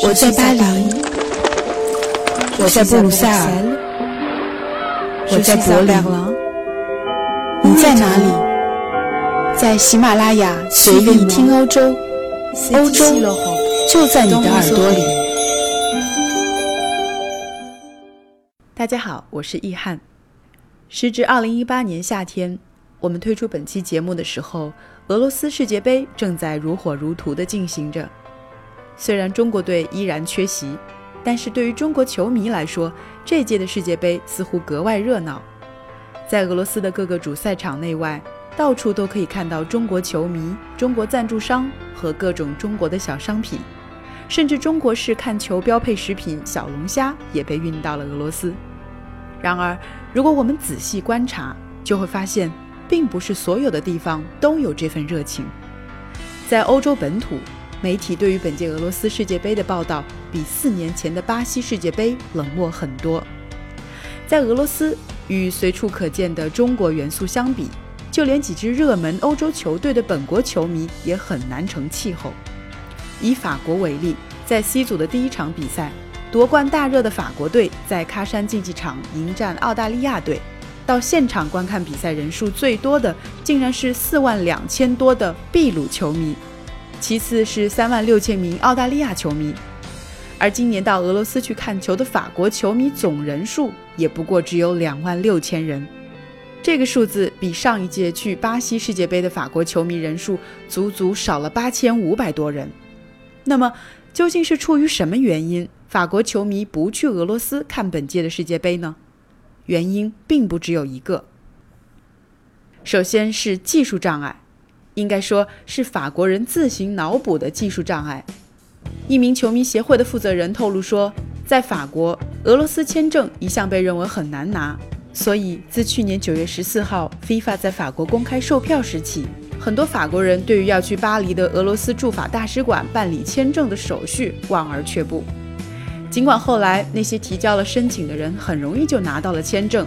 我在巴黎，我在布鲁塞尔，我在柏林，你在哪里？在喜马拉雅随意听欧洲，欧洲就在你的耳朵里。大家好，我是易翰。时至二零一八年夏天，我们推出本期节目的时候，俄罗斯世界杯正在如火如荼地进行着。虽然中国队依然缺席，但是对于中国球迷来说，这届的世界杯似乎格外热闹。在俄罗斯的各个主赛场内外，到处都可以看到中国球迷、中国赞助商和各种中国的小商品，甚至中国式看球标配食品小龙虾也被运到了俄罗斯。然而，如果我们仔细观察，就会发现，并不是所有的地方都有这份热情。在欧洲本土。媒体对于本届俄罗斯世界杯的报道比四年前的巴西世界杯冷漠很多。在俄罗斯，与随处可见的中国元素相比，就连几支热门欧洲球队的本国球迷也很难成气候。以法国为例，在 C 组的第一场比赛，夺冠大热的法国队在喀山竞技场迎战澳大利亚队，到现场观看比赛人数最多的，竟然是四万两千多的秘鲁球迷。其次是三万六千名澳大利亚球迷，而今年到俄罗斯去看球的法国球迷总人数也不过只有两万六千人，这个数字比上一届去巴西世界杯的法国球迷人数足足少了八千五百多人。那么，究竟是出于什么原因，法国球迷不去俄罗斯看本届的世界杯呢？原因并不只有一个，首先是技术障碍。应该说是法国人自行脑补的技术障碍。一名球迷协会的负责人透露说，在法国，俄罗斯签证一向被认为很难拿，所以自去年九月十四号，FIFA 在法国公开售票时起，很多法国人对于要去巴黎的俄罗斯驻法大使馆办理签证的手续望而却步。尽管后来那些提交了申请的人很容易就拿到了签证，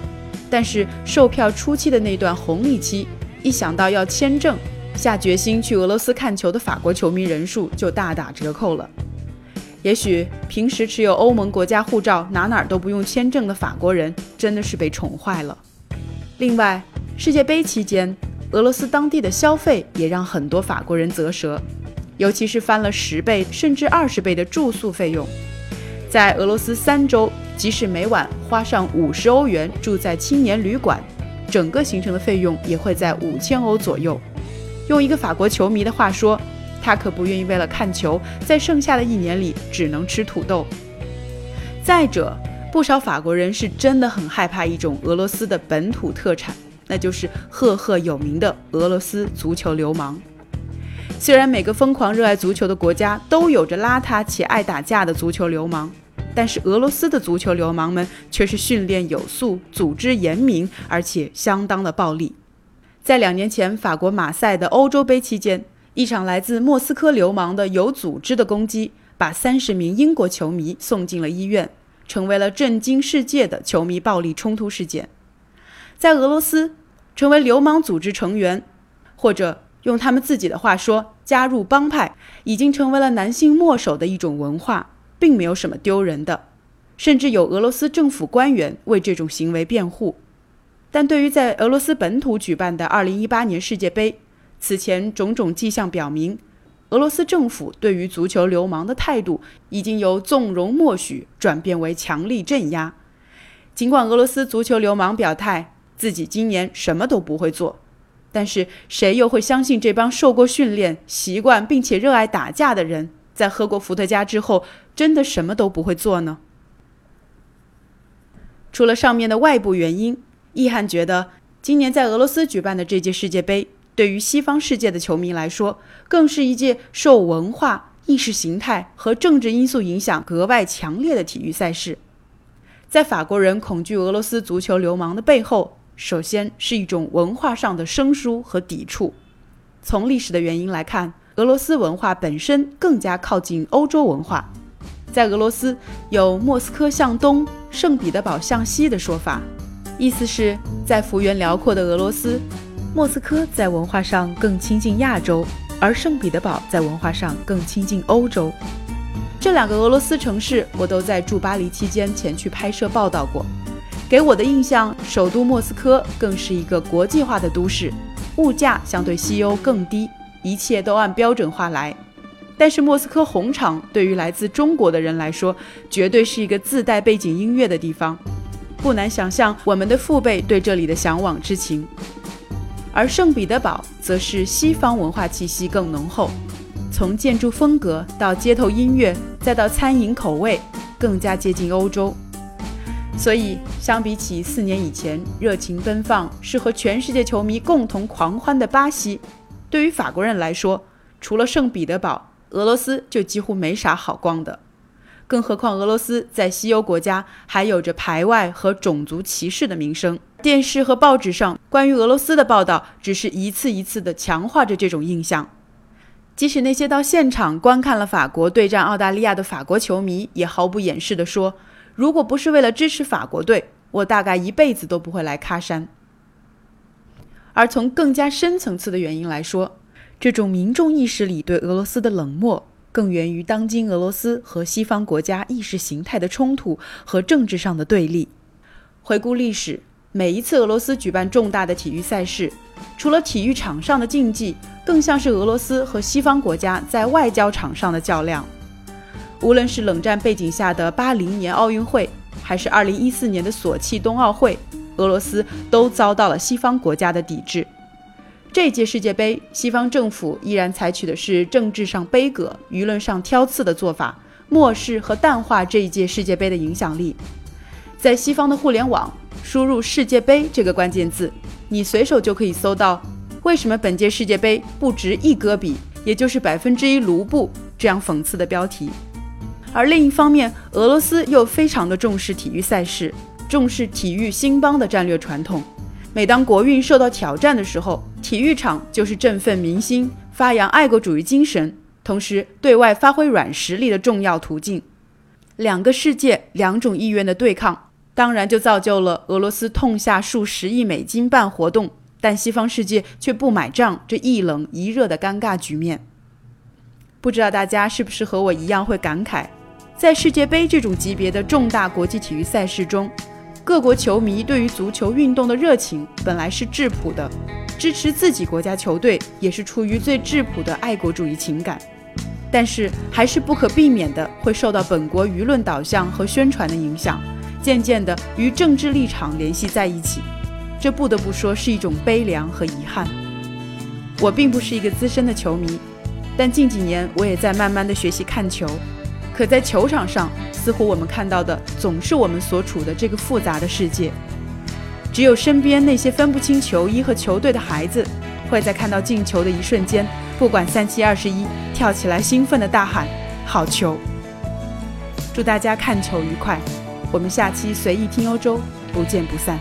但是售票初期的那段红利期，一想到要签证，下决心去俄罗斯看球的法国球迷人数就大打折扣了。也许平时持有欧盟国家护照、哪哪都不用签证的法国人真的是被宠坏了。另外，世界杯期间，俄罗斯当地的消费也让很多法国人啧舌，尤其是翻了十倍甚至二十倍的住宿费用。在俄罗斯三周，即使每晚花上五十欧元住在青年旅馆，整个行程的费用也会在五千欧左右。用一个法国球迷的话说，他可不愿意为了看球，在剩下的一年里只能吃土豆。再者，不少法国人是真的很害怕一种俄罗斯的本土特产，那就是赫赫有名的俄罗斯足球流氓。虽然每个疯狂热爱足球的国家都有着邋遢且爱打架的足球流氓，但是俄罗斯的足球流氓们却是训练有素、组织严明，而且相当的暴力。在两年前法国马赛的欧洲杯期间，一场来自莫斯科流氓的有组织的攻击，把三十名英国球迷送进了医院，成为了震惊世界的球迷暴力冲突事件。在俄罗斯，成为流氓组织成员，或者用他们自己的话说，加入帮派，已经成为了男性墨守的一种文化，并没有什么丢人的，甚至有俄罗斯政府官员为这种行为辩护。但对于在俄罗斯本土举办的2018年世界杯，此前种种迹象表明，俄罗斯政府对于足球流氓的态度已经由纵容默许转变为强力镇压。尽管俄罗斯足球流氓表态自己今年什么都不会做，但是谁又会相信这帮受过训练、习惯并且热爱打架的人，在喝过伏特加之后真的什么都不会做呢？除了上面的外部原因。易翰觉得，今年在俄罗斯举办的这届世界杯，对于西方世界的球迷来说，更是一届受文化、意识形态和政治因素影响格外强烈的体育赛事。在法国人恐惧俄罗斯足球流氓的背后，首先是一种文化上的生疏和抵触。从历史的原因来看，俄罗斯文化本身更加靠近欧洲文化。在俄罗斯，有“莫斯科向东，圣彼得堡向西”的说法。意思是，在幅员辽阔的俄罗斯，莫斯科在文化上更亲近亚洲，而圣彼得堡在文化上更亲近欧洲。这两个俄罗斯城市，我都在驻巴黎期间前去拍摄报道过。给我的印象，首都莫斯科更是一个国际化的都市，物价相对西欧更低，一切都按标准化来。但是莫斯科红场对于来自中国的人来说，绝对是一个自带背景音乐的地方，不难想象我们的父辈对这里的向往之情。而圣彼得堡则是西方文化气息更浓厚，从建筑风格到街头音乐，再到餐饮口味，更加接近欧洲。所以，相比起四年以前热情奔放、是和全世界球迷共同狂欢的巴西，对于法国人来说，除了圣彼得堡，俄罗斯就几乎没啥好逛的。更何况，俄罗斯在西欧国家还有着排外和种族歧视的名声。电视和报纸上关于俄罗斯的报道，只是一次一次地强化着这种印象。即使那些到现场观看了法国对战澳大利亚的法国球迷，也毫不掩饰地说：“如果不是为了支持法国队，我大概一辈子都不会来喀山。”而从更加深层次的原因来说，这种民众意识里对俄罗斯的冷漠，更源于当今俄罗斯和西方国家意识形态的冲突和政治上的对立。回顾历史。每一次俄罗斯举办重大的体育赛事，除了体育场上的竞技，更像是俄罗斯和西方国家在外交场上的较量。无论是冷战背景下的八零年奥运会，还是二零一四年的索契冬奥会，俄罗斯都遭到了西方国家的抵制。这届世界杯，西方政府依然采取的是政治上杯葛、舆论上挑刺的做法，漠视和淡化这一届世界杯的影响力。在西方的互联网。输入“世界杯”这个关键字，你随手就可以搜到为什么本届世界杯不值一戈比，也就是百分之一卢布这样讽刺的标题。而另一方面，俄罗斯又非常的重视体育赛事，重视体育兴邦的战略传统。每当国运受到挑战的时候，体育场就是振奋民心、发扬爱国主义精神，同时对外发挥软实力的重要途径。两个世界、两种意愿的对抗。当然，就造就了俄罗斯痛下数十亿美金办活动，但西方世界却不买账，这一冷一热的尴尬局面。不知道大家是不是和我一样会感慨，在世界杯这种级别的重大国际体育赛事中，各国球迷对于足球运动的热情本来是质朴的，支持自己国家球队也是出于最质朴的爱国主义情感，但是还是不可避免的会受到本国舆论导向和宣传的影响。渐渐地与政治立场联系在一起，这不得不说是一种悲凉和遗憾。我并不是一个资深的球迷，但近几年我也在慢慢的学习看球。可在球场上，似乎我们看到的总是我们所处的这个复杂的世界。只有身边那些分不清球衣和球队的孩子，会在看到进球的一瞬间，不管三七二十一，跳起来兴奋的大喊“好球”。祝大家看球愉快！我们下期随意听欧洲，不见不散。